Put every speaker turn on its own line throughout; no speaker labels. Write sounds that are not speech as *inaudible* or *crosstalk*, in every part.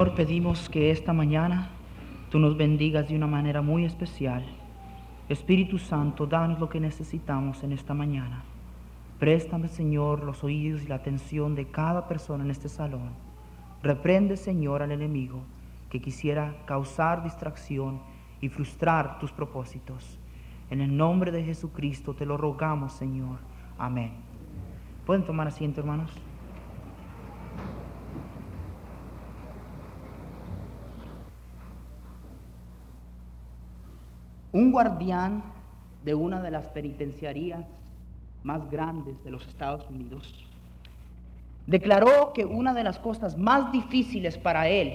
Señor, pedimos que esta mañana tú nos bendigas de una manera muy especial. Espíritu Santo, danos lo que necesitamos en esta mañana. Préstame, Señor, los oídos y la atención de cada persona en este salón. Reprende, Señor, al enemigo que quisiera causar distracción y frustrar tus propósitos. En el nombre de Jesucristo te lo rogamos, Señor. Amén. ¿Pueden tomar asiento, hermanos? Un guardián de una de las penitenciarías más grandes de los Estados Unidos, declaró que una de las cosas más difíciles para él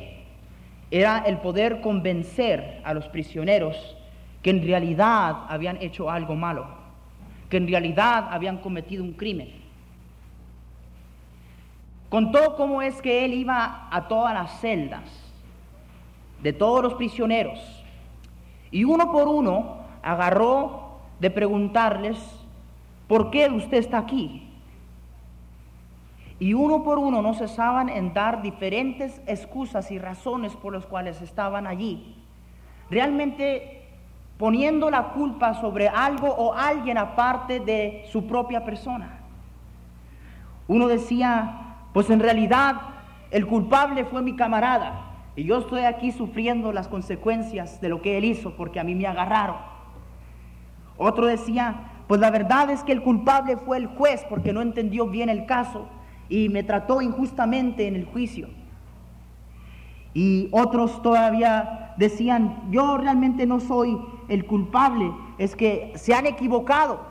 era el poder convencer a los prisioneros que en realidad habían hecho algo malo, que en realidad habían cometido un crimen. Contó cómo es que él iba a todas las celdas de todos los prisioneros y uno por uno agarró de preguntarles, ¿por qué usted está aquí? Y uno por uno no cesaban en dar diferentes excusas y razones por las cuales estaban allí. Realmente poniendo la culpa sobre algo o alguien aparte de su propia persona. Uno decía, pues en realidad el culpable fue mi camarada. Y yo estoy aquí sufriendo las consecuencias de lo que él hizo porque a mí me agarraron. Otro decía, pues la verdad es que el culpable fue el juez porque no entendió bien el caso y me trató injustamente en el juicio. Y otros todavía decían, yo realmente no soy el culpable, es que se han equivocado.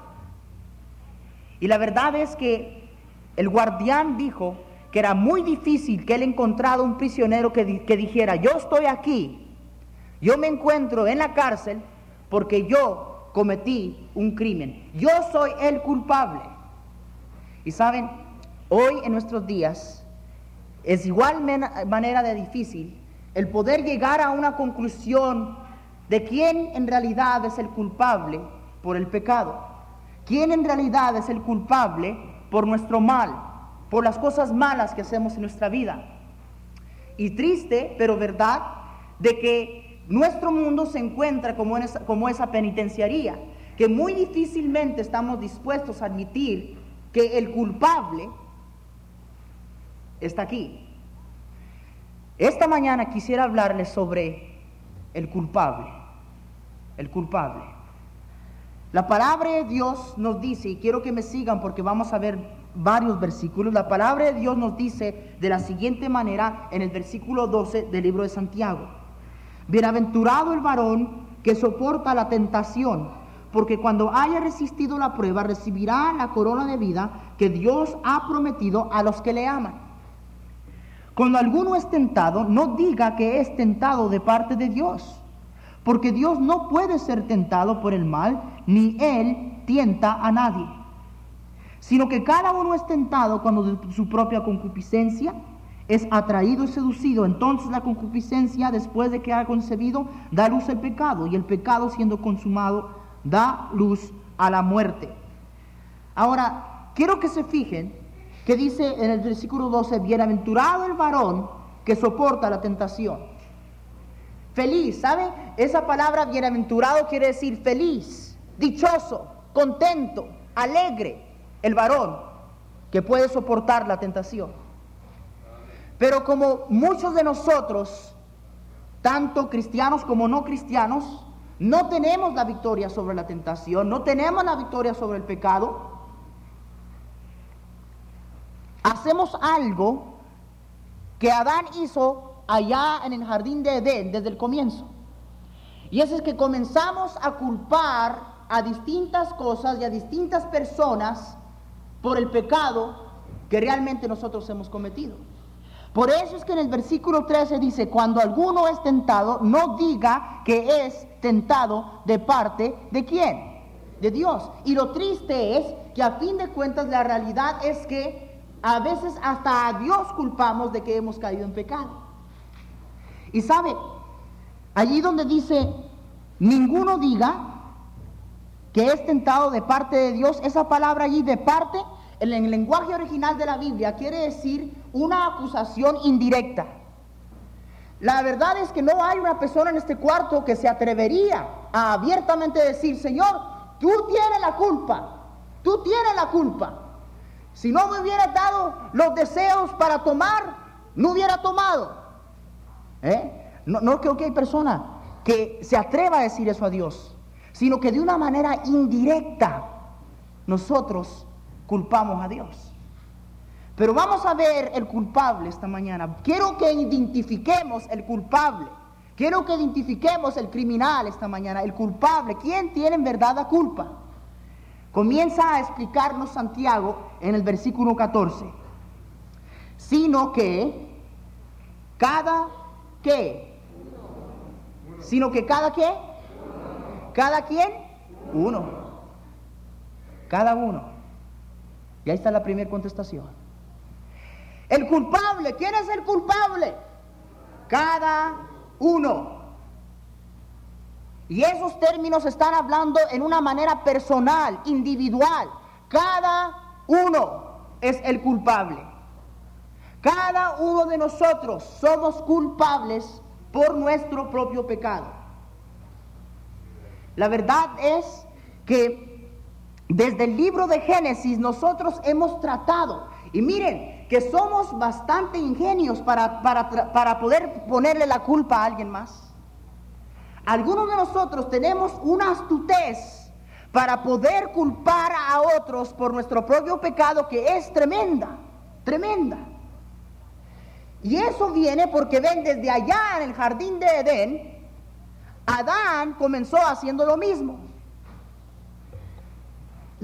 Y la verdad es que el guardián dijo, que era muy difícil que él encontrara un prisionero que, que dijera, yo estoy aquí, yo me encuentro en la cárcel porque yo cometí un crimen, yo soy el culpable. Y saben, hoy en nuestros días es igual manera de difícil el poder llegar a una conclusión de quién en realidad es el culpable por el pecado, quién en realidad es el culpable por nuestro mal por las cosas malas que hacemos en nuestra vida. Y triste, pero verdad, de que nuestro mundo se encuentra como, esa, como esa penitenciaría, que muy difícilmente estamos dispuestos a admitir que el culpable está aquí. Esta mañana quisiera hablarles sobre el culpable, el culpable. La palabra de Dios nos dice, y quiero que me sigan porque vamos a ver varios versículos. La palabra de Dios nos dice de la siguiente manera en el versículo 12 del libro de Santiago. Bienaventurado el varón que soporta la tentación, porque cuando haya resistido la prueba recibirá la corona de vida que Dios ha prometido a los que le aman. Cuando alguno es tentado, no diga que es tentado de parte de Dios, porque Dios no puede ser tentado por el mal, ni Él tienta a nadie sino que cada uno es tentado cuando de su propia concupiscencia es atraído y seducido. Entonces la concupiscencia, después de que ha concebido, da luz al pecado, y el pecado siendo consumado, da luz a la muerte. Ahora, quiero que se fijen que dice en el versículo 12, bienaventurado el varón que soporta la tentación. Feliz, ¿saben? Esa palabra bienaventurado quiere decir feliz, dichoso, contento, alegre el varón que puede soportar la tentación. Pero como muchos de nosotros, tanto cristianos como no cristianos, no tenemos la victoria sobre la tentación, no tenemos la victoria sobre el pecado, hacemos algo que Adán hizo allá en el jardín de Edén desde el comienzo. Y es que comenzamos a culpar a distintas cosas y a distintas personas por el pecado que realmente nosotros hemos cometido. Por eso es que en el versículo 13 dice, cuando alguno es tentado, no diga que es tentado de parte de quién? De Dios. Y lo triste es que a fin de cuentas la realidad es que a veces hasta a Dios culpamos de que hemos caído en pecado. Y sabe, allí donde dice, ninguno diga que es tentado de parte de Dios, esa palabra allí de parte, en el lenguaje original de la Biblia, quiere decir una acusación indirecta. La verdad es que no hay una persona en este cuarto que se atrevería a abiertamente decir, Señor, tú tienes la culpa, tú tienes la culpa. Si no me hubiera dado los deseos para tomar, no hubiera tomado. ¿Eh? No, no creo que hay persona que se atreva a decir eso a Dios, sino que de una manera indirecta nosotros culpamos a Dios. Pero vamos a ver el culpable esta mañana. Quiero que identifiquemos el culpable. Quiero que identifiquemos el criminal esta mañana, el culpable. ¿Quién tiene en verdad la culpa? Comienza a explicarnos Santiago en el versículo 14. Sino que cada qué. Sino que cada qué. Cada quien. Uno. Cada uno. Y ahí está la primera contestación. El culpable, ¿quién es el culpable? Cada uno. Y esos términos están hablando en una manera personal, individual. Cada uno es el culpable. Cada uno de nosotros somos culpables por nuestro propio pecado. La verdad es que desde el libro de Génesis nosotros hemos tratado, y miren, que somos bastante ingenios para, para, poder ponerle la culpa a alguien más. Algunos de nosotros tenemos una astutez para poder culpar a otros por nuestro propio pecado que es tremenda, tremenda. Y eso viene porque ven desde allá en el jardín de Edén, Adán comenzó haciendo lo mismo.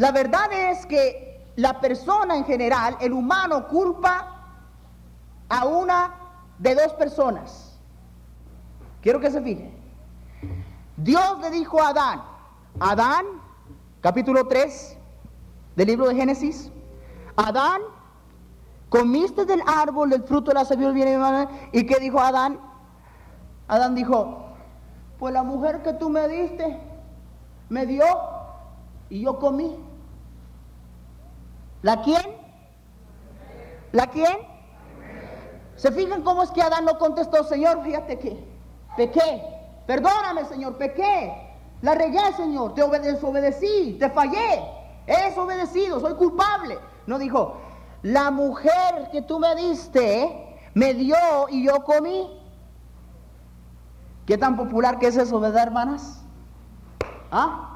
La verdad es que la persona en general, el humano, culpa a una de dos personas. Quiero que se fije. Dios le dijo a Adán, Adán, capítulo 3 del libro de Génesis, Adán, comiste del árbol del fruto de la sabiduría y qué dijo Adán? Adán dijo, pues la mujer que tú me diste me dio y yo comí. ¿La quién? ¿La quién? ¿Se fijan cómo es que Adán no contestó, Señor, fíjate que pequé, perdóname, Señor, pequé, la regué, Señor, te desobedecí, te fallé, he desobedecido, soy culpable. No dijo, la mujer que tú me diste me dio y yo comí. ¿Qué tan popular que es eso, verdad, hermanas? ¿Ah?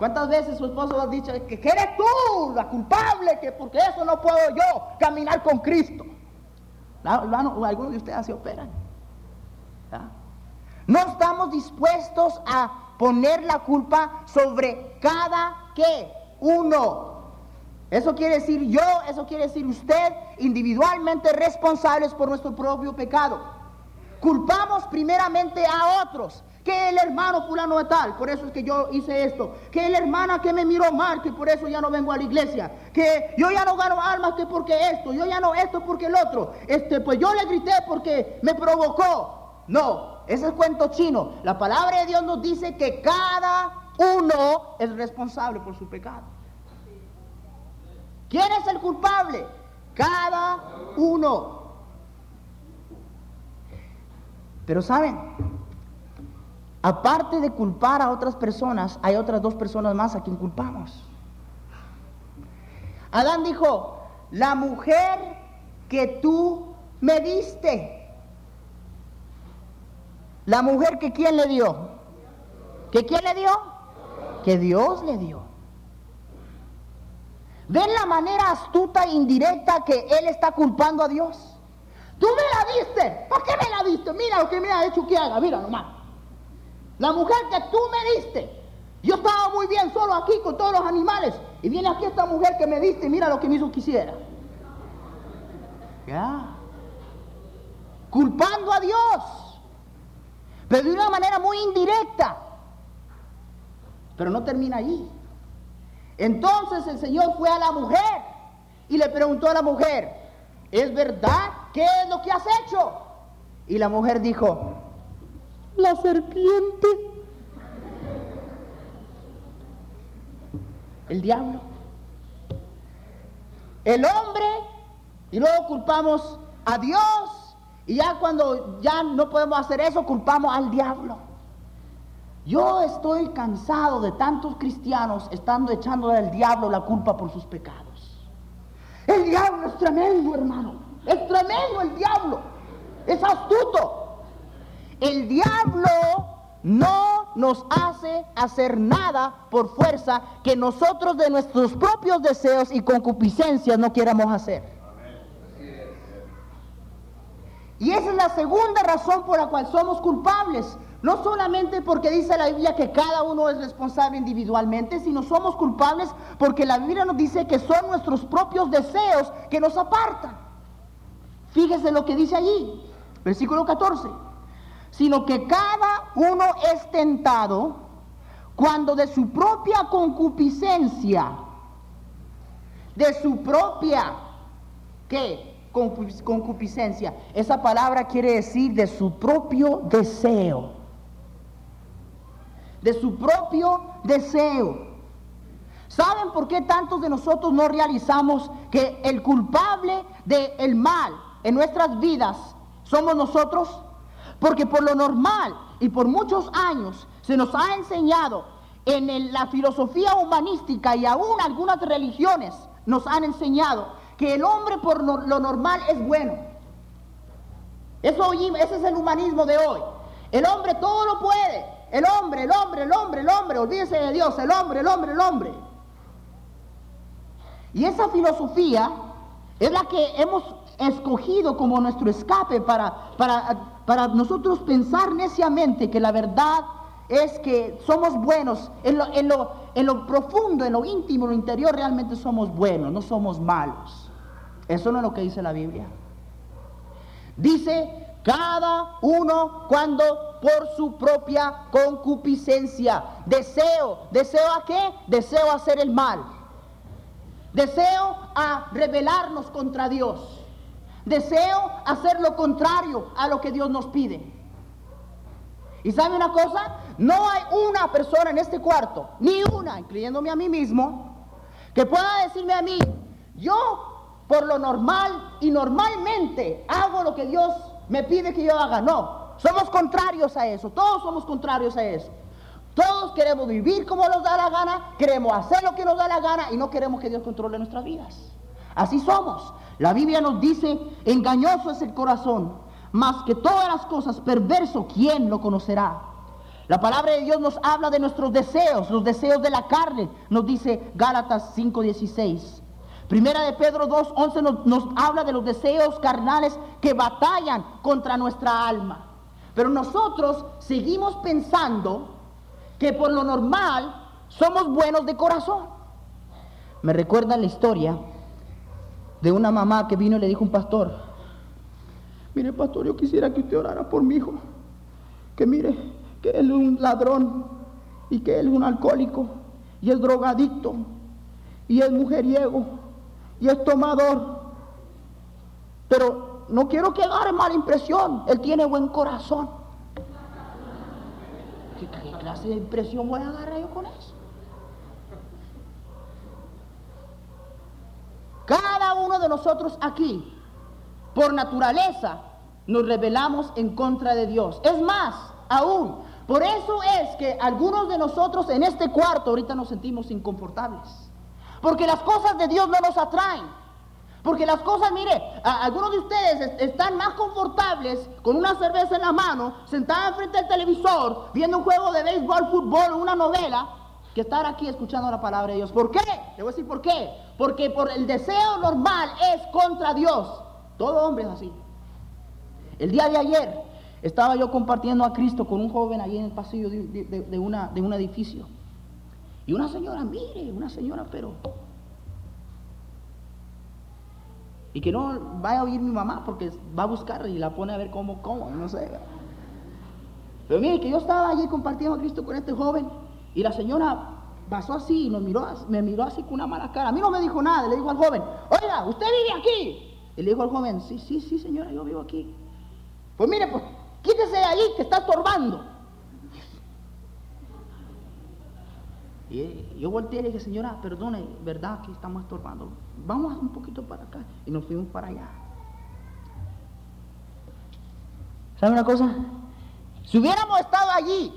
¿Cuántas veces su esposo ha dicho que, eres tú la culpable, que porque eso no puedo yo caminar con Cristo? algunos de ustedes se operan. No estamos dispuestos a poner la culpa sobre cada que uno. Eso quiere decir yo, eso quiere decir usted, individualmente responsables por nuestro propio pecado. Culpamos primeramente a otros que el hermano fulano de tal, por eso es que yo hice esto, que la hermana que me miró mal, que por eso ya no vengo a la iglesia, que yo ya no gano almas, que porque esto, yo ya no esto porque el otro, este, pues yo le grité porque me provocó. No, ese es cuento chino. La palabra de Dios nos dice que cada uno es responsable por su pecado. ¿Quién es el culpable? Cada uno. Pero saben, Aparte de culpar a otras personas, hay otras dos personas más a quien culpamos. Adán dijo, la mujer que tú me diste. La mujer que quién le dio. ¿Que quién le dio? Que Dios le dio. ¿Ven la manera astuta e indirecta que él está culpando a Dios? Tú me la diste. ¿Por qué me la que mira lo que me ha hecho que haga, mira nomás. La mujer que tú me diste, yo estaba muy bien solo aquí con todos los animales, y viene aquí esta mujer que me diste, y mira lo que me hizo quisiera. Ya. Culpando a Dios, pero de una manera muy indirecta. Pero no termina allí. Entonces el Señor fue a la mujer y le preguntó a la mujer, ¿es verdad? ¿Qué es lo que has hecho? Y la mujer dijo, la serpiente, el diablo, el hombre, y luego culpamos a Dios, y ya cuando ya no podemos hacer eso, culpamos al diablo. Yo estoy cansado de tantos cristianos estando echando al diablo la culpa por sus pecados. El diablo es tremendo, hermano. Es tremendo el diablo. Es astuto. El diablo no nos hace hacer nada por fuerza que nosotros de nuestros propios deseos y concupiscencias no queramos hacer. Y esa es la segunda razón por la cual somos culpables. No solamente porque dice la Biblia que cada uno es responsable individualmente, sino somos culpables porque la Biblia nos dice que son nuestros propios deseos que nos apartan. Fíjese lo que dice allí, versículo 14. Sino que cada uno es tentado cuando de su propia concupiscencia, de su propia, ¿qué? Concupiscencia. Esa palabra quiere decir de su propio deseo de su propio deseo. ¿Saben por qué tantos de nosotros no realizamos que el culpable del mal en nuestras vidas somos nosotros? Porque por lo normal y por muchos años se nos ha enseñado en la filosofía humanística y aún algunas religiones nos han enseñado que el hombre por lo normal es bueno. Eso, ese es el humanismo de hoy. El hombre todo lo puede. El hombre, el hombre, el hombre, el hombre, olvídese de Dios, el hombre, el hombre, el hombre. Y esa filosofía es la que hemos escogido como nuestro escape para, para, para nosotros pensar neciamente que la verdad es que somos buenos, en lo, en, lo, profundo, en lo íntimo, en lo interior, realmente somos buenos, no somos malos. Eso no es lo que dice la Biblia. Dice cada uno cuando por su propia concupiscencia. Deseo, deseo a qué? Deseo hacer el mal. Deseo a rebelarnos contra Dios. Deseo hacer lo contrario a lo que Dios nos pide. Y sabe una cosa, no hay una persona en este cuarto, ni una, incluyéndome a mí mismo, que pueda decirme a mí, yo por lo normal y normalmente hago lo que Dios me pide que yo haga. No, somos contrarios a eso, todos somos contrarios a eso. Todos queremos vivir como nos da la gana, queremos hacer lo que nos da la gana y no queremos que Dios controle nuestras vidas. Así somos. La Biblia nos dice, engañoso es el corazón, más que todas las cosas, perverso, ¿quién lo conocerá? La palabra de Dios nos habla de nuestros deseos, los deseos de la carne, nos dice Gálatas 5:16. Primera de Pedro 2.11 nos, nos habla de los deseos carnales que batallan contra nuestra alma. Pero nosotros seguimos pensando que por lo normal somos buenos de corazón. Me recuerda la historia de una mamá que vino y le dijo a un pastor, mire pastor, yo quisiera que usted orara por mi hijo, que mire que él es un ladrón y que él es un alcohólico y es drogadicto y es mujeriego y es tomador. Pero no quiero que agarre mala impresión. Él tiene buen corazón. ¿Qué, clase de impresión voy a agarrar yo con eso? Cada uno de nosotros aquí, por naturaleza, nos rebelamos en contra de Dios. Es más, aún, por eso es que algunos de nosotros en este cuarto ahorita nos sentimos inconfortables. Porque las cosas de Dios no nos atraen. Porque las cosas, mire, algunos de ustedes están más confortables con una cerveza en la mano, sentados frente al televisor, viendo un juego de béisbol, fútbol una novela, que estar aquí escuchando la palabra de Dios. ¿Por qué? Le voy a decir por qué. Porque por el deseo normal es contra Dios. Todo hombre es así. El día de ayer estaba yo compartiendo a Cristo con un joven allí en el pasillo de, de- una, de un edificio. Y una señora, mire, una señora, pero... Y que no vaya a oír mi mamá porque va a buscar y la pone a ver cómo, cómo, no sé. Pero mire, que yo estaba allí compartiendo a Cristo con este joven y la señora pasó así y nos miró, me miró así con una mala cara. A mí no me dijo nada, le dijo al joven, oiga, ¿usted vive aquí? Y le dijo al joven, sí, sí, sí, señora, yo vivo aquí. Pues mire, pues quítese de allí que está estorbando. Y yo volteé y le dije, señora, perdone, ¿verdad que estamos estorbando? Vamos un poquito para acá. Y nos fuimos para allá. ¿Sabe una cosa? Si hubiéramos estado allí,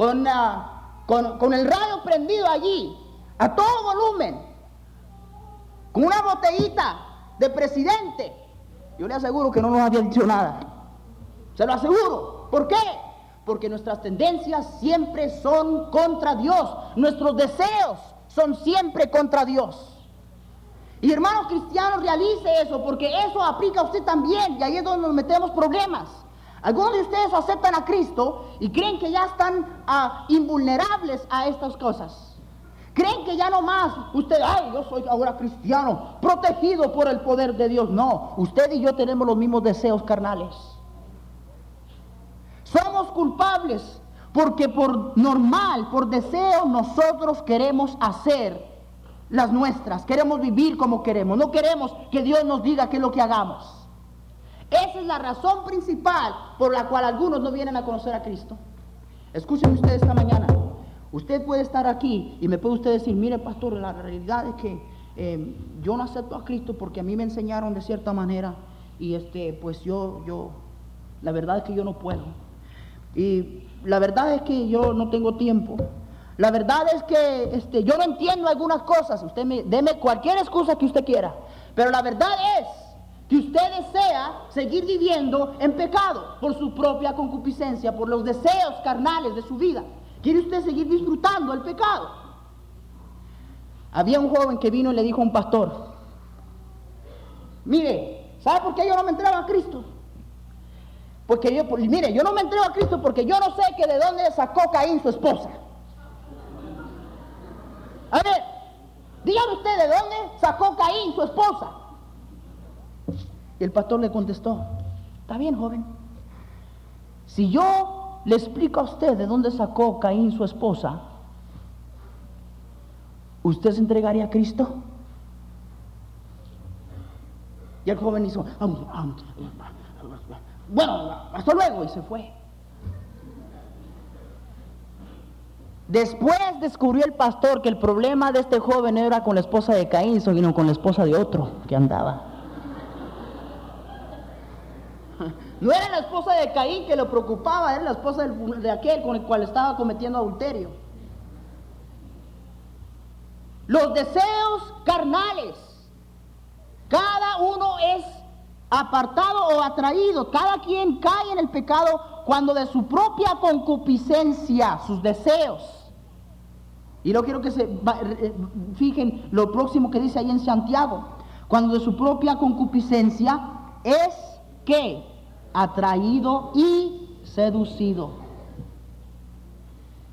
con, ah, con, con el radio prendido allí, a todo volumen, con una botellita de presidente, yo le aseguro que no nos había dicho nada. Se lo aseguro. ¿Por qué? Porque nuestras tendencias siempre son contra Dios. Nuestros deseos son siempre contra Dios. Y hermanos cristianos, realice eso, porque eso aplica a usted también, y ahí es donde nos metemos problemas. Algunos de ustedes aceptan a Cristo y creen que ya están ah, invulnerables a estas cosas. Creen que ya no más, usted, ay, yo soy ahora cristiano, protegido por el poder de Dios. No, usted y yo tenemos los mismos deseos carnales. Somos culpables porque por normal, por deseo, nosotros queremos hacer las nuestras. Queremos vivir como queremos. No queremos que Dios nos diga qué es lo que hagamos. Esa es la razón principal por la cual algunos no vienen a conocer a Cristo. Escúchenme ustedes esta mañana. Usted puede estar aquí y me puede usted decir, mire pastor, la realidad es que eh, yo no acepto a Cristo porque a mí me enseñaron de cierta manera y este, pues yo, yo, la verdad es que yo no puedo. Y la verdad es que yo no tengo tiempo. La verdad es que este, yo no entiendo algunas cosas. Usted me, deme cualquier excusa que usted quiera. Pero la verdad es que usted desea seguir viviendo en pecado por su propia concupiscencia, por los deseos carnales de su vida. ¿Quiere usted seguir disfrutando el pecado? Había un joven que vino y le dijo a un pastor, mire, ¿sabe por qué yo no me entrego a Cristo? Porque yo, mire, yo no me entrego a Cristo porque yo no sé que de dónde sacó Caín su esposa. A ver, dígame usted de dónde sacó Caín su esposa. Y el pastor le contestó, está bien, joven. Si yo le explico a usted de dónde sacó Caín su esposa, ¿usted se entregaría a Cristo? Y el joven hizo, "Am, am, bueno, hasta luego, y se fue. Después descubrió el pastor que el problema de este joven era con la esposa de Caín, sino con la esposa de otro que andaba. No era la esposa de Caín que lo preocupaba, era la esposa de aquel con el cual estaba cometiendo adulterio. Los deseos carnales, cada uno es apartado o atraído, cada quien cae en el pecado cuando de su propia concupiscencia, sus deseos, y no quiero que se fijen lo próximo que dice ahí en Santiago. Cuando de su propia concupiscencia es que atraído y seducido.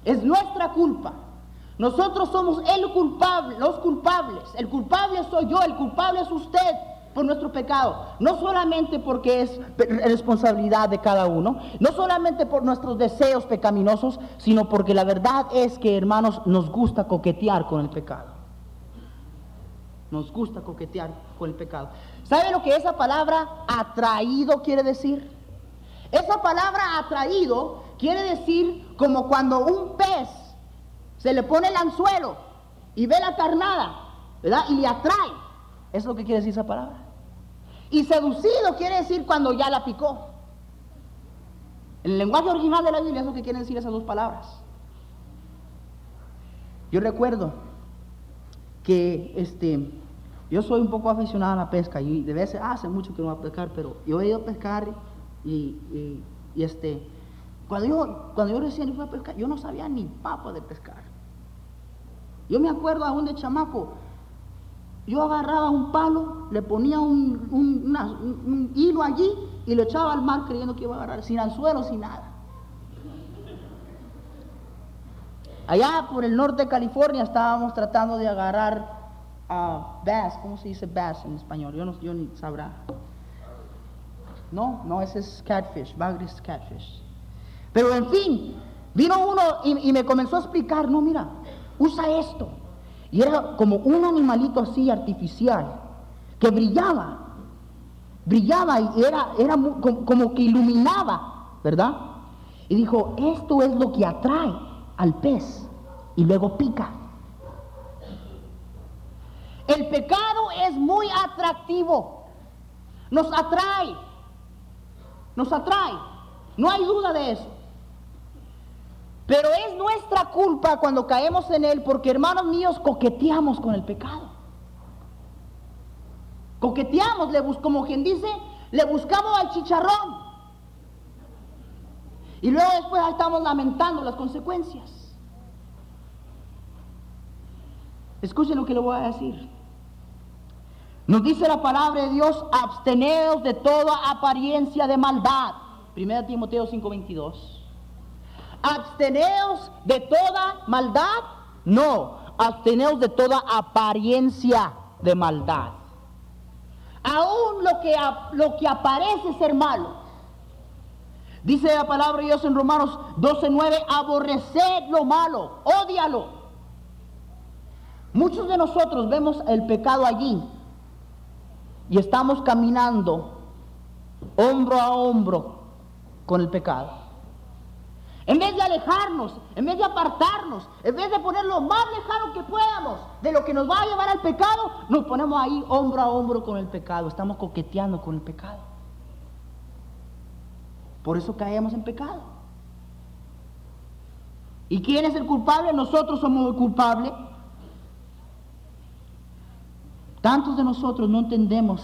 Es nuestra culpa. Nosotros somos el culpable, los culpables. El culpable soy yo, el culpable es usted por nuestro pecado. No solamente porque es responsabilidad de cada uno, no solamente por nuestros deseos pecaminosos, sino porque la verdad es que, hermanos, nos gusta coquetear con el pecado. Nos gusta coquetear con el pecado. ¿Sabe lo que esa palabra atraído quiere decir? Esa palabra atraído quiere decir como cuando un pez se le pone el anzuelo y ve la carnada, ¿verdad? Y le atrae. Eso es lo que quiere decir esa palabra. Y seducido quiere decir cuando ya la picó. En el lenguaje original de la Biblia es lo que quieren decir esas dos palabras. Yo recuerdo que este, yo soy un poco aficionado a la pesca y de veces hace mucho que no voy a pescar, pero yo he ido a pescar y, y- este, cuando yo, cuando yo recién fui a pescar, yo no sabía ni papa de pescar. Yo me acuerdo aún de chamaco, yo agarraba un palo, le ponía un- un hilo allí y lo echaba al mar creyendo que iba a agarrar, sin anzuelo, sin nada. Allá por el norte de California estábamos tratando de agarrar a bass, ¿cómo se dice bass en español? Yo no yo ni sabrá. No, no, ese es catfish, bagris catfish. Pero en fin, vino uno y, y me comenzó a explicar, no, mira, usa esto. Y era como un animalito así artificial que brillaba, brillaba y era, era como, como que iluminaba, ¿verdad? Y dijo, esto es lo que atrae al pez y luego pica. El pecado es muy atractivo, nos atrae, nos atrae, no hay duda de eso. Pero es nuestra culpa cuando caemos en él porque hermanos míos coqueteamos con el pecado. Coqueteamos, le bus como quien dice, le buscamos al chicharrón. Y luego después estamos lamentando las consecuencias. Escuchen lo que le voy a decir. Nos dice la palabra de Dios, absteneos de toda apariencia de maldad. 1 Timoteo 5:22. Absteneos de toda maldad. No, absteneos de toda apariencia de maldad. Aún lo que, lo que aparece ser malo. Dice la palabra de Dios en Romanos 12:9, aborreced lo malo, odialo. Muchos de nosotros vemos el pecado allí y estamos caminando hombro a hombro con el pecado. En vez de alejarnos, en vez de apartarnos, en vez de poner lo más lejano que podamos de lo que nos va a llevar al pecado, nos ponemos ahí hombro a hombro con el pecado. Estamos coqueteando con el pecado. Por eso caemos en pecado. ¿Y quién es el culpable? Nosotros somos el culpable. Tantos de nosotros no entendemos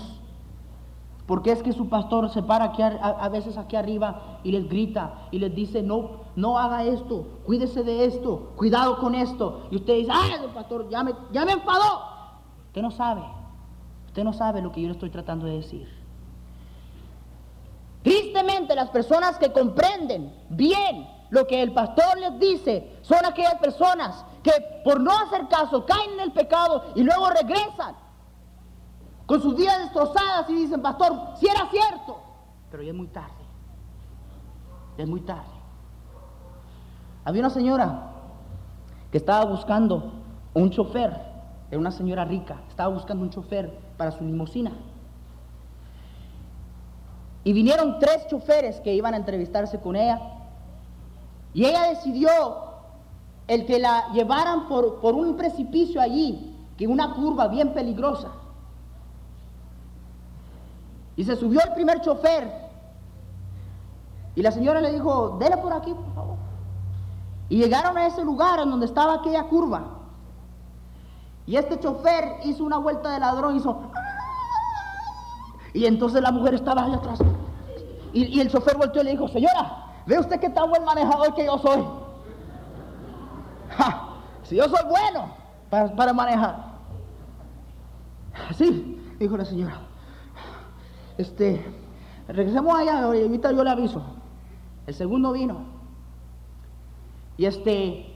por qué es que su pastor se para aquí a, a veces aquí arriba y les grita y les dice, no, no haga esto, cuídese de esto, cuidado con esto. Y usted dice, ay, el pastor, ya me, ya me enfadó. Usted no sabe, usted no sabe lo que yo le estoy tratando de decir. Tristemente las personas que comprenden bien lo que el pastor les dice son aquellas personas que por no hacer caso caen en el pecado y luego regresan con sus vidas destrozadas y dicen, pastor, si era cierto, pero ya es muy tarde, ya es muy tarde. Había una señora que estaba buscando un chofer, era una señora rica, estaba buscando un chofer para su limusina. Y vinieron tres choferes que iban a entrevistarse con ella. Y ella decidió el que la llevaran por, por un precipicio allí, que una curva bien peligrosa. Y se subió el primer chofer. Y la señora le dijo, dele por aquí, por favor. Y llegaron a ese lugar en donde estaba aquella curva. Y este chofer hizo una vuelta de ladrón, hizo... Y entonces la mujer estaba allá atrás. Y, el chofer volteó y le dijo, señora, ¿ve usted qué tan buen manejador que yo soy? *laughs* Si yo soy bueno para, para manejar. Sí, dijo la señora. Este, regresemos allá, ahorita yo le aviso. El segundo vino. Y este,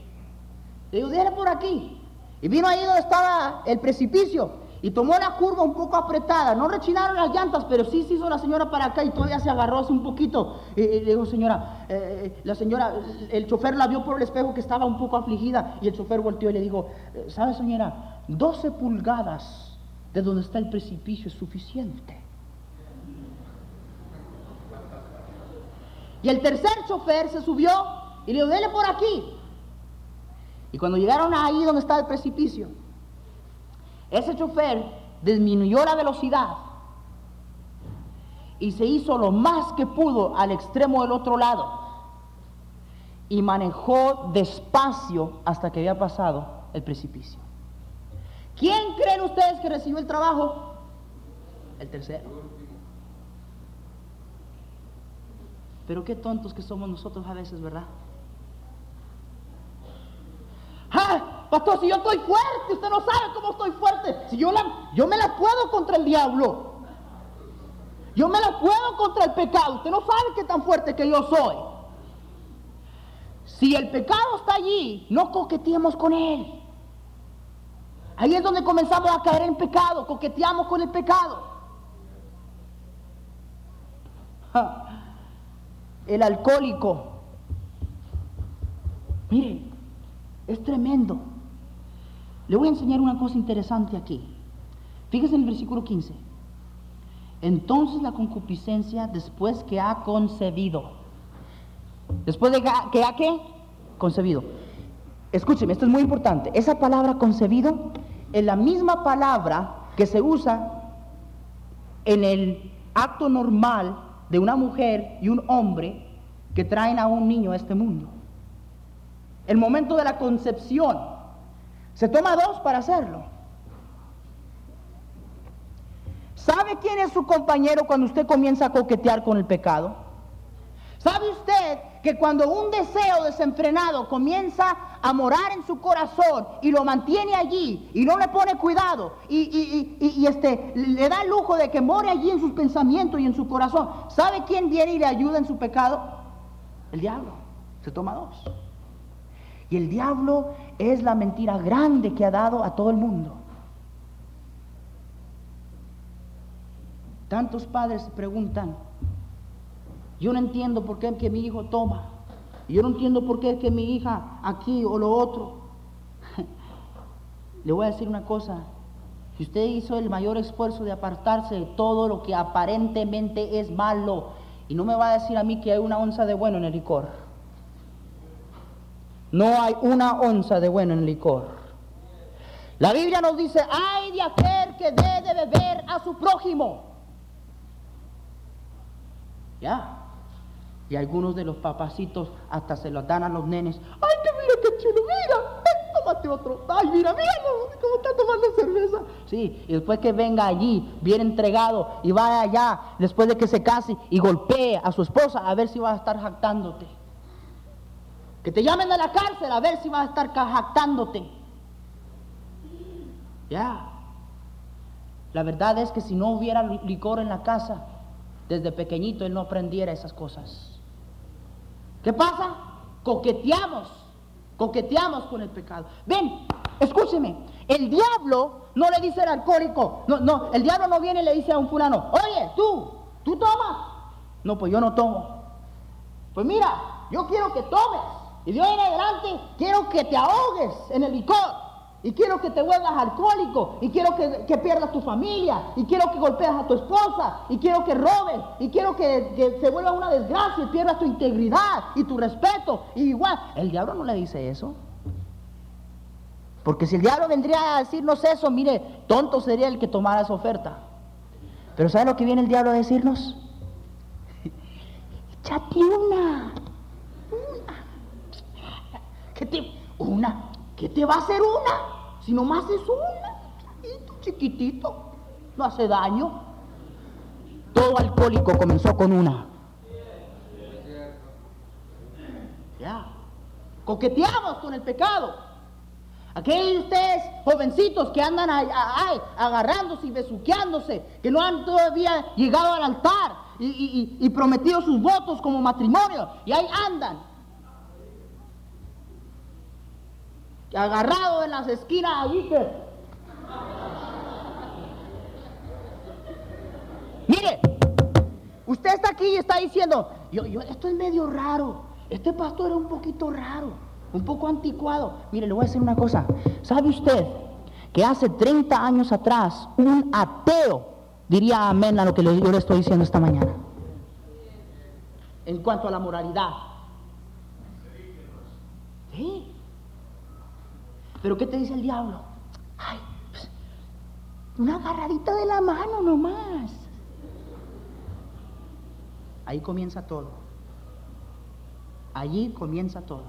le digo, por aquí. Y vino ahí donde estaba el precipicio. Y tomó la curva un poco apretada. No rechinaron las llantas, pero sí se hizo la señora para acá y todavía se agarró así un poquito. Y, le digo, señora, eh, la señora, el chofer la vio por el espejo que estaba un poco afligida. Y el chofer volteó y le dijo, ¿sabe señora? 12 pulgadas de donde está el precipicio es suficiente. Y el tercer chofer se subió y le dijo, por aquí. Y cuando llegaron ahí donde está el precipicio, ese chofer disminuyó la velocidad y se hizo lo más que pudo al extremo del otro lado y manejó despacio hasta que había pasado el precipicio. ¿Quién creen ustedes que recibió el trabajo? El tercero. Pero qué tontos que somos nosotros a veces, ¿verdad? ¡Ah! Pastor, si yo estoy fuerte, usted no sabe cómo estoy fuerte. Si yo, la, yo me la puedo contra el diablo. Yo me la puedo contra el pecado. Usted no sabe qué tan fuerte que yo soy. Si el pecado está allí, no coqueteemos con él. Ahí es donde comenzamos a caer en pecado, coqueteamos con el pecado. El alcohólico, miren, es tremendo. Le voy a enseñar una cosa interesante aquí. Fíjese en el versículo 15. Entonces la concupiscencia después que ha concebido. Después de que ha qué? Concebido. Escúcheme, esto es muy importante. Esa palabra concebido es la misma palabra que se usa en el acto normal de una mujer y un hombre que traen a un niño a este mundo. El momento de la concepción. Se toma dos para hacerlo. ¿Sabe quién es su compañero cuando usted comienza a coquetear con el pecado? ¿Sabe usted que cuando un deseo desenfrenado comienza a morar en su corazón y lo mantiene allí y no le pone cuidado y, este, le da el lujo de que more allí en sus pensamientos y en su corazón, ¿sabe quién viene y le ayuda en su pecado? El diablo. Se toma dos. Y el diablo es la mentira grande que ha dado a todo el mundo. Tantos padres preguntan, yo no entiendo por qué es que mi hijo toma, yo no entiendo por qué es que mi hija aquí o lo otro. *laughs* Le voy a decir una cosa, si usted hizo el mayor esfuerzo de apartarse de todo lo que aparentemente es malo, y no me va a decir a mí que hay una onza de bueno en el licor. No hay una onza de bueno en el licor. La Biblia nos dice, ay de aquel que dé de beber a su prójimo. Ya. Y algunos de los papacitos hasta se los dan a los nenes. ¡Ay, que mira qué chulo! ¡Mira! tómate otro! ¡Ay, mira, mira! ¿Cómo está tomando cerveza? Sí, y después que venga allí, bien entregado, y vaya allá, después de que se case, y golpee a su esposa, a ver si va a estar jactándote. Que te llamen a la cárcel, a ver si va a estar jactándote. Ya. La verdad es que si no hubiera licor en la casa, desde pequeñito él no aprendiera esas cosas. ¿Qué pasa? Coqueteamos, coqueteamos con el pecado. Ven, escúcheme, el diablo no le dice al alcohólico, no, no, el diablo no viene y le dice a un fulano, oye, tú, tú tomas. No, pues yo no tomo. Pues mira, yo quiero que tomes. Y de hoy en adelante quiero que te ahogues en el licor. Y quiero que te vuelvas alcohólico. Y quiero que, pierdas tu familia. Y quiero que golpees a tu esposa. Y quiero que robes. Y quiero que, se vuelva una desgracia y pierdas tu integridad y tu respeto. Y igual, el diablo no le dice eso. Porque si el diablo vendría a decirnos eso, mire, tonto sería el que tomara esa oferta. Pero ¿sabe lo que viene el diablo a decirnos? *laughs* Échate una. Una. ¿Qué te, una. ¿Qué te va a hacer una? Si nomás es una, chiquitito, no hace daño. Todo alcohólico comenzó con una. Ya. Coqueteamos con el pecado. Aquellos de ustedes, jovencitos que andan agarrándose y besuqueándose, que no han todavía llegado al altar y prometido sus votos como matrimonio, y ahí andan agarrado en las esquinas allí que... Mire, usted está aquí y está diciendo, yo, yo, esto es medio raro, este pastor es un poquito raro, un poco anticuado. Mire, le voy a decir una cosa, ¿sabe usted que hace 30 años atrás un ateo diría amén a lo que yo le estoy diciendo esta mañana? En cuanto a la moralidad. Sí. Pero ¿qué te dice el diablo? Ay, pues, una agarradita de la mano nomás. Ahí comienza todo. Allí comienza todo.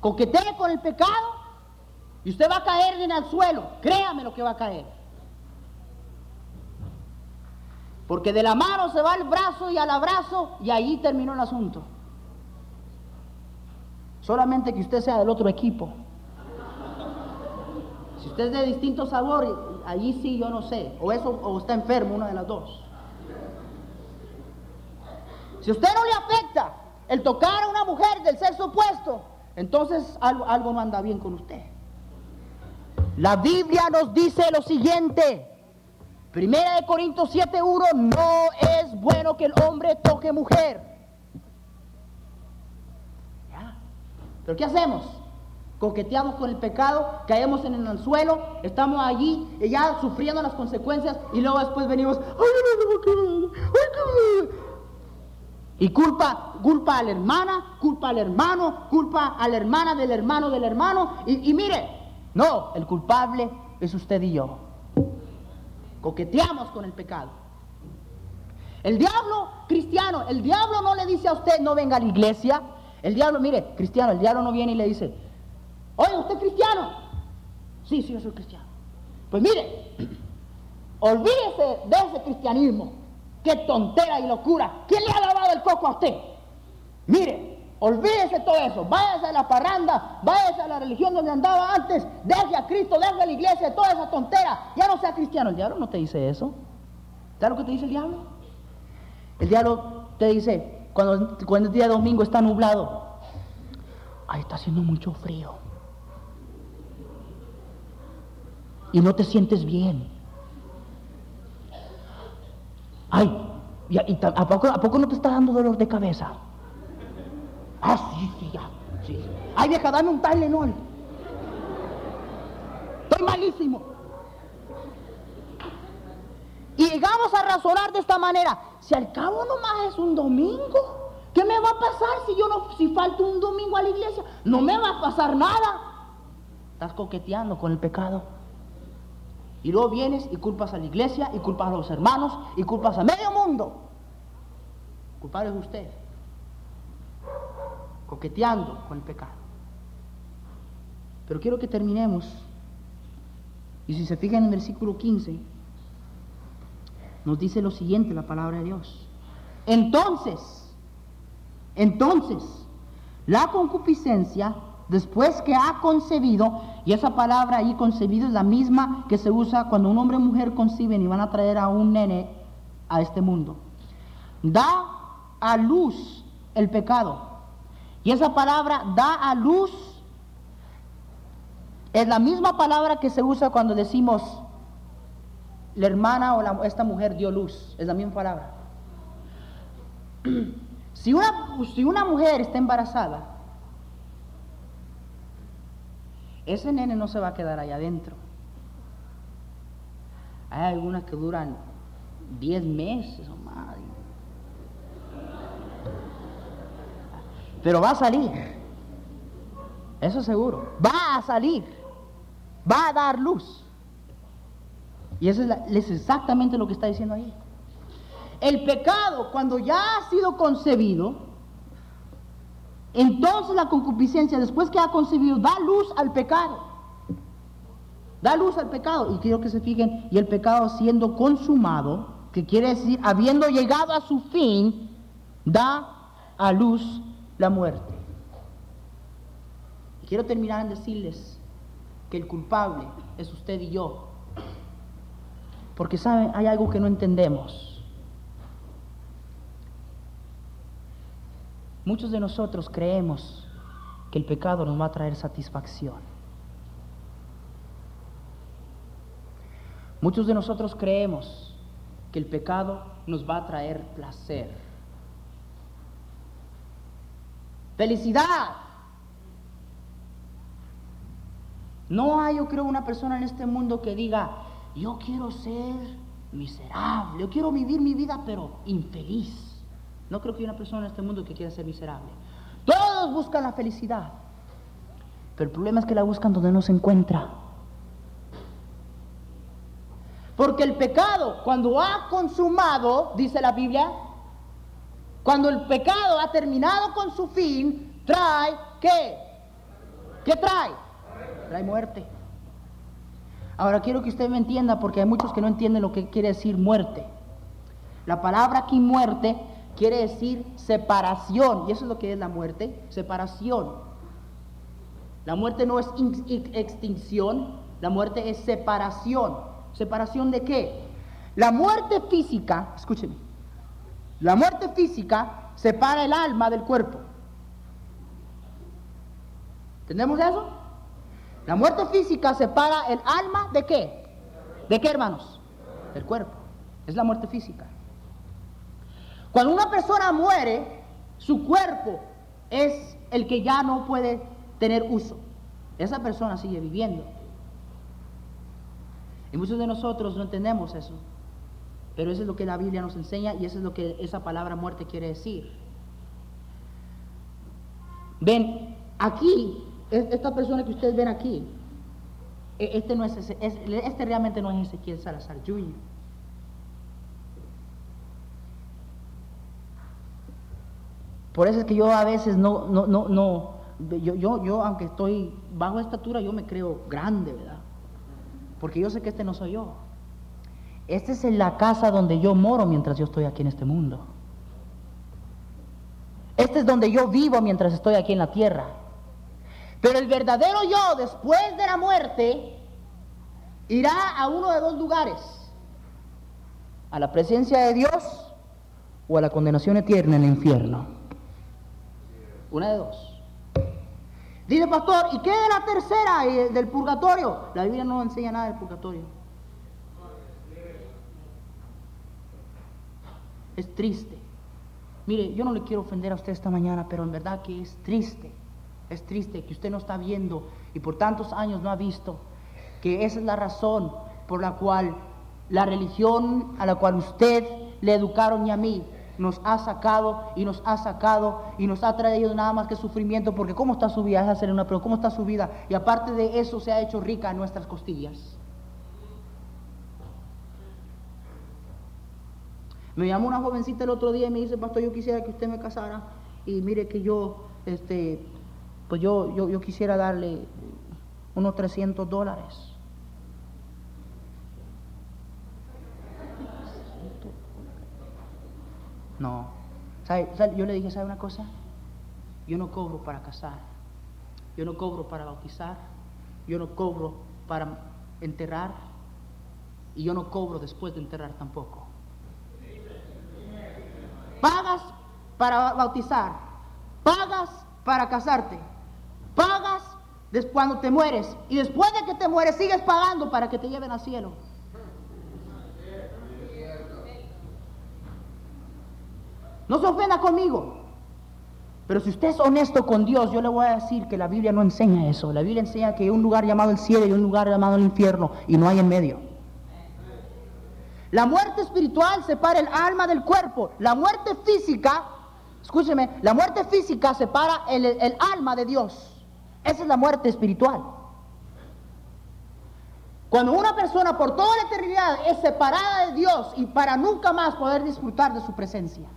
Coquetee con el pecado y usted va a caer en el suelo. Créame lo que va a caer. Porque de la mano se va el brazo y al abrazo y allí terminó el asunto. Solamente que usted sea del otro equipo. Si usted es de distinto sabor, allí sí yo no sé. O eso o está enfermo, una de las dos. Si usted no le afecta el tocar a una mujer del sexo opuesto, entonces algo, algo no anda bien con usted. La Biblia nos dice lo siguiente. Primera de Corintios 7:1, no es bueno que el hombre toque mujer. ¿Ya? ¿Pero qué hacemos? Coqueteamos con el pecado, caemos en el anzuelo, estamos allí y ya sufriendo las consecuencias y luego después venimos, y culpa, culpa a la hermana, culpa al hermano, culpa a la hermana del hermano del hermano. Y, y mire, no, el culpable es usted y yo. Coqueteamos con el pecado. El diablo cristiano, el diablo no le dice a usted no venga a la iglesia. El diablo, mire, cristiano, el diablo no viene y le dice, oye, ¿usted es cristiano? Sí, sí, yo soy cristiano. Pues mire, *clears throat* olvídese de ese cristianismo. Qué tontera y locura. ¿Quién le ha lavado el coco a usted? Mire, olvídese todo eso. Váyase a la parranda, váyase a la religión donde andaba antes. Deje a Cristo, deje a la iglesia, toda esa tontera. Ya no sea cristiano. El diablo no te dice eso. ¿Sabes lo que te dice el diablo? El diablo te dice, cuando, cuando el día domingo está nublado, ay, está haciendo mucho frío. Y no te sientes bien. Ay, y, ¿a, poco, ¿a poco no te está dando dolor de cabeza? Ah, sí, sí, ya. Sí. Ay, vieja, dame un Tylenol. Estoy malísimo. Y llegamos a razonar de esta manera. Si al cabo nomás es un domingo, ¿qué me va a pasar si yo no, si falto un domingo a la iglesia? No me va a pasar nada. Estás coqueteando con el pecado. Y luego vienes y culpas a la iglesia, y culpas a los hermanos, y culpas a medio mundo. Culpable es usted. Coqueteando con el pecado. Pero quiero que terminemos. Y si se fijan en el versículo 15, nos dice lo siguiente la palabra de Dios. Entonces, entonces, la concupiscencia, después que ha concebido, y esa palabra ahí concebido es la misma que se usa cuando un hombre y mujer conciben y van a traer a un nene a este mundo, da a luz el pecado. Y esa palabra da a luz es la misma palabra que se usa cuando decimos la hermana o la- esta mujer dio luz, es la misma palabra. *clears throat* Si una, si una mujer está embarazada, ese nene no se va a quedar allá adentro. Hay algunas que duran 10 meses o más. Pero va a salir. Eso seguro. Va a salir. Va a dar luz. Y eso es, es exactamente lo que está diciendo ahí. El pecado, cuando ya ha sido concebido, entonces la concupiscencia, después que ha concebido, da luz al pecado. Da luz al pecado. Y quiero que se fijen, y el pecado siendo consumado, que quiere decir, habiendo llegado a su fin, da a luz la muerte. Y quiero terminar en decirles que el culpable es usted y yo. Porque saben, hay algo que no entendemos. Muchos de nosotros creemos que el pecado nos va a traer satisfacción. Muchos de nosotros creemos que el pecado nos va a traer placer. Felicidad. No hay, yo creo, una persona en este mundo que diga, yo quiero ser miserable, yo quiero vivir mi vida pero infeliz. No creo que haya una persona en este mundo que quiera ser miserable. Todos buscan la felicidad. Pero el problema es que la buscan donde no se encuentra. Porque el pecado, cuando ha consumado, dice la Biblia, cuando el pecado ha terminado con su fin, trae ¿qué? ¿Qué trae? Trae muerte. Ahora quiero que usted me entienda porque hay muchos que no entienden lo que quiere decir muerte. La palabra aquí muerte quiere decir separación. Y eso es lo que es la muerte, separación. La muerte no es in- in- extinción, la muerte es separación. ¿Separación de qué? La muerte física, escúcheme, la muerte física separa el alma del cuerpo. ¿Entendemos eso? La muerte física separa el alma de qué? ¿De qué, hermanos? Del cuerpo. Es la muerte física. Cuando una persona muere, su cuerpo es el que ya no puede tener uso. Esa persona sigue viviendo. Y muchos de nosotros no entendemos eso. Pero eso es lo que la Biblia nos enseña y eso es lo que esa palabra muerte quiere decir. Ven, aquí, esta persona que ustedes ven aquí, e, este, no es, este realmente no es Ezequiel Salazar Jr. Por eso es que yo a veces no, no, no, no, yo, yo, yo aunque estoy bajo estatura, yo me creo grande, ¿verdad? Porque yo sé que este no soy yo. Esta es la casa donde yo moro mientras yo estoy aquí en este mundo. Este es donde yo vivo mientras estoy aquí en la tierra. Pero el verdadero yo, después de la muerte, irá a uno de dos lugares. A la presencia de Dios o a la condenación eterna en el infierno. Una de dos. Dice pastor, ¿y qué es la tercera del purgatorio? La Biblia no enseña nada del purgatorio. Es triste. Mire, yo no le quiero ofender a usted esta mañana, pero en verdad que es triste. Es triste que usted no está viendo y por tantos años no ha visto que esa es la razón por la cual la religión a la cual usted le educaron y a mí nos ha sacado y nos ha sacado y nos ha traído nada más que sufrimiento, porque ¿cómo está su vida? Es hacer una pregunta, ¿cómo está su vida? Y aparte de eso se ha hecho rica en nuestras costillas. Me llamó una jovencita el otro día y me dice, pastor, yo quisiera que usted me casara y mire que yo, este, pues yo, yo, yo quisiera darle unos 300 dólares. No. Yo le dije, ¿sabe una cosa? Yo no cobro para casar. Yo no cobro para bautizar. Yo no cobro para enterrar. Y yo no cobro después de enterrar tampoco. Pagas para bautizar. Pagas para casarte. Pagas cuando te mueres. Y después de que te mueres sigues pagando para que te lleven al cielo. No se ofenda conmigo. Pero si usted es honesto con Dios, yo le voy a decir que la Biblia no enseña eso. La Biblia enseña que hay un lugar llamado el cielo y un lugar llamado el infierno y no hay en medio. La muerte espiritual separa el alma del cuerpo. La muerte física, escúcheme, la muerte física separa el, el alma de Dios. Esa es la muerte espiritual. Cuando una persona por toda la eternidad es separada de Dios y para nunca más poder disfrutar de su presencia.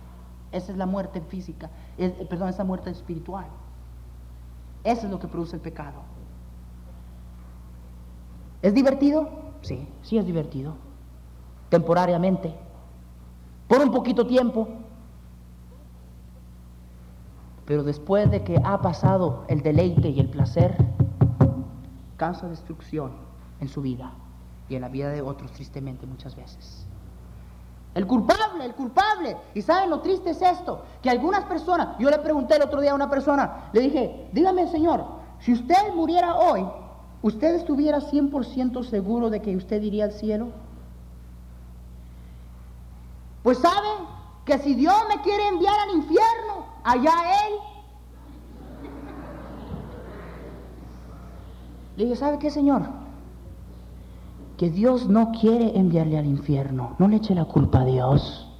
Esa es la muerte física, perdón, esa muerte espiritual. Eso es lo que produce el pecado. ¿Es divertido? Sí, sí es divertido. Temporariamente. Por un poquito tiempo. Pero después de que ha pasado el deleite y el placer, causa destrucción en su vida y en la vida de otros, tristemente, muchas veces. El culpable, el culpable. Y saben lo triste es esto, que algunas personas, yo le pregunté el otro día a una persona, le dije, dígame Señor, si usted muriera hoy, ¿usted estuviera 100% seguro de que usted iría al cielo? Pues sabe que si Dios me quiere enviar al infierno, allá Él. Le dije, ¿sabe qué, Señor? Que Dios no quiere enviarle al infierno. No le eche la culpa a Dios.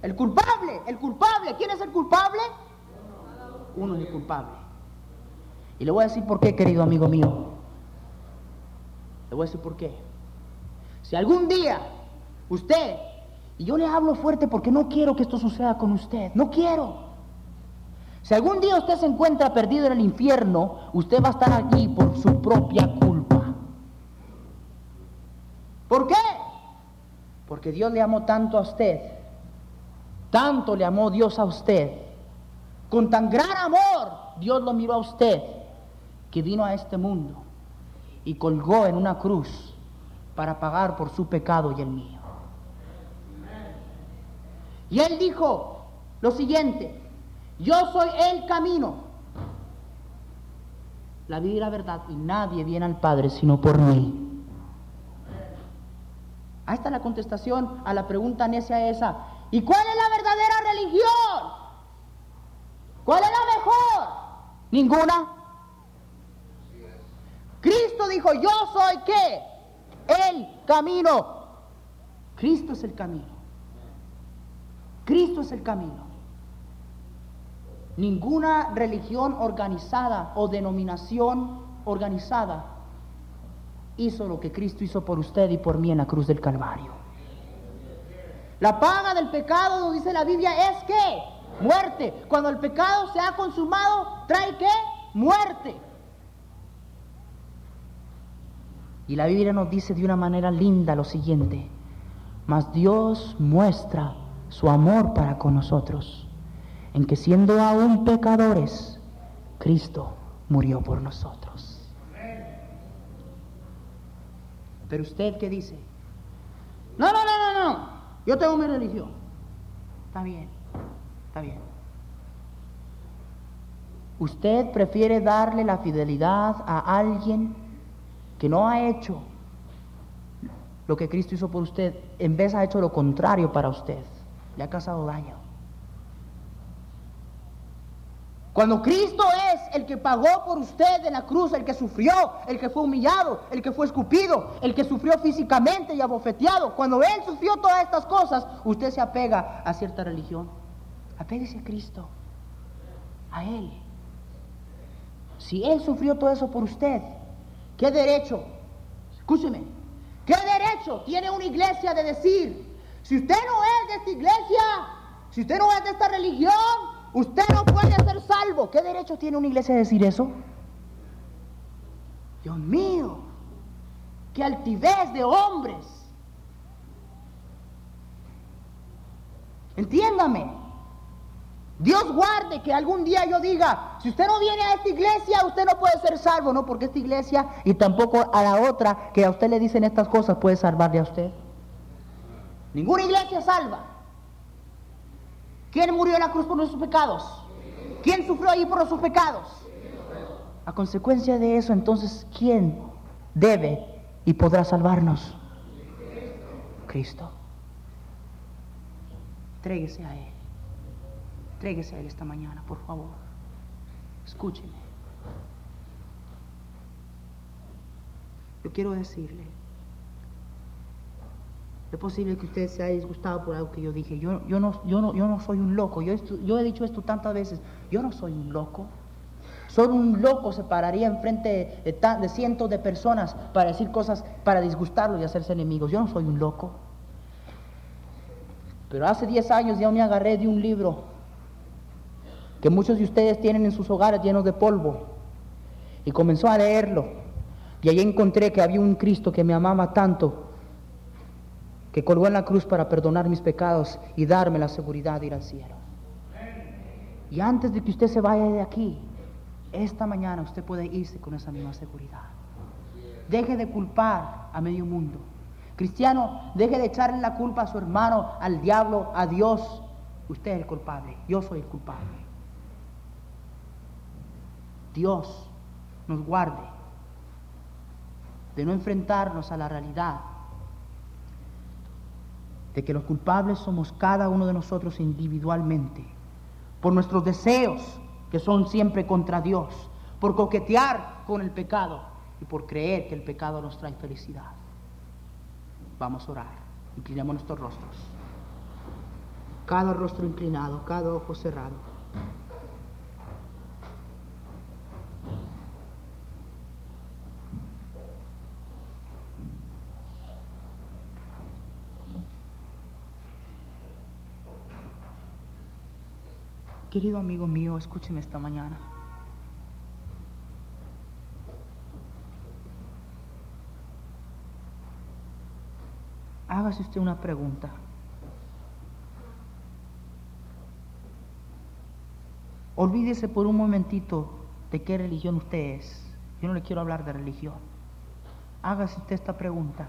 El culpable, el culpable. ¿Quién es el culpable? Uno es el culpable. Y le voy a decir por qué, querido amigo mío. Le voy a decir por qué. Si algún día usted, y yo le hablo fuerte porque no quiero que esto suceda con usted, no quiero. Si algún día usted se encuentra perdido en el infierno, usted va a estar aquí por su propia culpa. ¿Por qué? Porque Dios le amó tanto a usted, tanto le amó Dios a usted, con tan gran amor Dios lo miró a usted, que vino a este mundo y colgó en una cruz para pagar por su pecado y el mío. Y él dijo, lo siguiente, yo soy el camino, la vida y la verdad, y nadie viene al Padre sino por mí. Ahí está la contestación a la pregunta necia esa. ¿Y cuál es la verdadera religión? ¿Cuál es la mejor? Ninguna. Cristo dijo, yo soy qué? El camino. Cristo es el camino. Cristo es el camino. Ninguna religión organizada o denominación organizada hizo lo que Cristo hizo por usted y por mí en la cruz del Calvario. La paga del pecado, dice la Biblia, es que muerte. Cuando el pecado se ha consumado, trae qué? Muerte. Y la Biblia nos dice de una manera linda lo siguiente, mas Dios muestra su amor para con nosotros, en que siendo aún pecadores, Cristo murió por nosotros. Pero usted qué dice? No, no, no, no, no. Yo tengo mi religión. Está bien, está bien. Usted prefiere darle la fidelidad a alguien que no ha hecho lo que Cristo hizo por usted, en vez ha hecho lo contrario para usted. Le ha causado daño. Cuando Cristo es el que pagó por usted en la cruz, el que sufrió, el que fue humillado, el que fue escupido, el que sufrió físicamente y abofeteado, cuando Él sufrió todas estas cosas, usted se apega a cierta religión. Apéguese a Cristo, a Él. Si Él sufrió todo eso por usted, ¿qué derecho? Escúcheme, ¿qué derecho tiene una iglesia de decir, si usted no es de esta iglesia, si usted no es de esta religión, Usted no puede ser salvo. ¿Qué derecho tiene una iglesia a decir eso? Dios mío, qué altivez de hombres. Entiéndame. Dios guarde que algún día yo diga, si usted no viene a esta iglesia, usted no puede ser salvo, no, porque esta iglesia y tampoco a la otra que a usted le dicen estas cosas puede salvarle a usted. Ninguna iglesia salva. ¿Quién murió en la cruz por nuestros pecados? ¿Quién sufrió allí por nuestros pecados? A consecuencia de eso, entonces, ¿quién debe y podrá salvarnos? Cristo. Tréguese a Él. Tréguese a Él esta mañana, por favor. Escúcheme. Yo quiero decirle, es posible que usted se haya disgustado por algo que yo dije. Yo, no, soy un loco. Yo, yo he dicho esto tantas veces. Yo no soy un loco. Solo un loco se pararía enfrente de, de cientos de personas para decir cosas, para disgustarlos y hacerse enemigos. Yo no soy un loco. Pero hace 10 años ya me agarré de un libro que muchos de ustedes tienen en sus hogares llenos de polvo. Y comenzó a leerlo. Y allí encontré que había un Cristo que me amaba tanto que colgó en la cruz para perdonar mis pecados y darme la seguridad de ir al cielo. Y antes de que usted se vaya de aquí, esta mañana usted puede irse con esa misma seguridad. Deje de culpar a medio mundo. Cristiano, deje de echarle la culpa a su hermano, al diablo, a Dios. Usted es el culpable, yo soy el culpable. Dios nos guarde de no enfrentarnos a la realidad de que los culpables somos cada uno de nosotros individualmente, por nuestros deseos que son siempre contra Dios, por coquetear con el pecado y por creer que el pecado nos trae felicidad. Vamos a orar, inclinemos nuestros rostros, cada rostro inclinado, cada ojo cerrado. Querido amigo mío, escúcheme esta mañana. Hágase usted una pregunta. Olvídese por un momentito de qué religión usted es. Yo no le quiero hablar de religión. Hágase usted esta pregunta.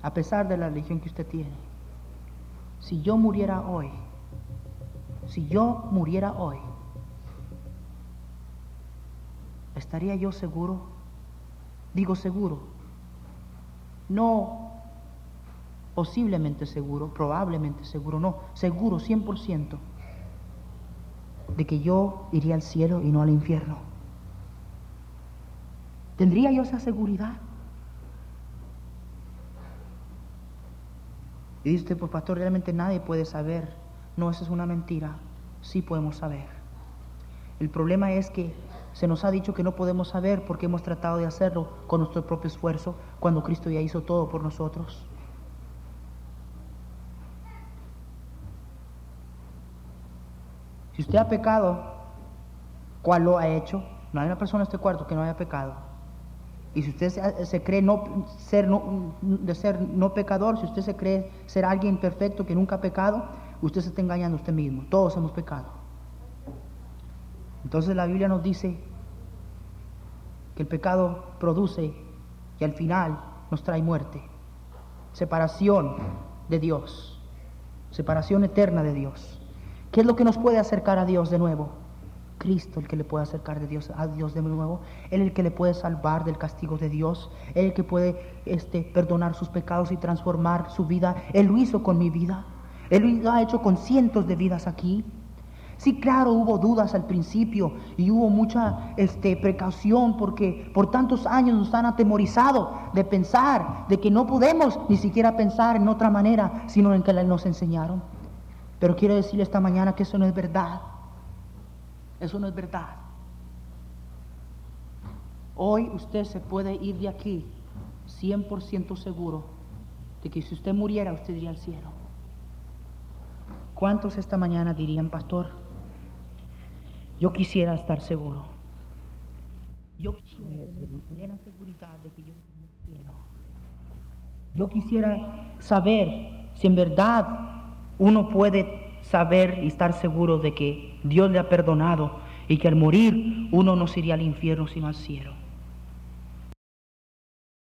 A pesar de la religión que usted tiene. Si yo muriera hoy, si yo muriera hoy, ¿estaría yo seguro? Digo seguro. No posiblemente seguro, probablemente seguro, no, seguro 100% de que yo iría al cielo y no al infierno. ¿Tendría yo esa seguridad? Y dice pues pastor, realmente nadie puede saber. No, eso es una mentira. Sí podemos saber. El problema es que se nos ha dicho que no podemos saber porque hemos tratado de hacerlo con nuestro propio esfuerzo cuando Cristo ya hizo todo por nosotros. Si usted ha pecado, ¿cuál lo ha hecho? No hay una persona en este cuarto que no haya pecado. Y si usted se, cree no ser no, de ser no pecador, si usted se cree ser alguien perfecto que nunca ha pecado, usted se está engañando a usted mismo. Todos hemos pecado. Entonces la Biblia nos dice que el pecado produce y al final nos trae muerte, separación de Dios, separación eterna de Dios. ¿Qué es lo que nos puede acercar a Dios de nuevo? Cristo el que le puede acercar de Dios, a Dios de nuevo, el que le puede salvar del castigo de Dios, el que puede este, perdonar sus pecados y transformar su vida. Él lo hizo con mi vida, Él lo ha hecho con cientos de vidas aquí. Sí, claro, hubo dudas al principio y hubo mucha este, precaución porque por tantos años nos han atemorizado de pensar, de que no podemos ni siquiera pensar en otra manera, sino en que nos enseñaron. Pero quiero decirle esta mañana que eso no es verdad. Eso no es verdad. Hoy usted se puede ir de aquí 100% seguro de que si usted muriera, usted iría al cielo. ¿Cuántos esta mañana dirían, pastor? Yo quisiera estar seguro. Yo quisiera seguridad de que yo cielo. Yo quisiera saber si en verdad uno puede saber y estar seguro de que Dios le ha perdonado y que al morir uno no sería al infierno sino al cielo.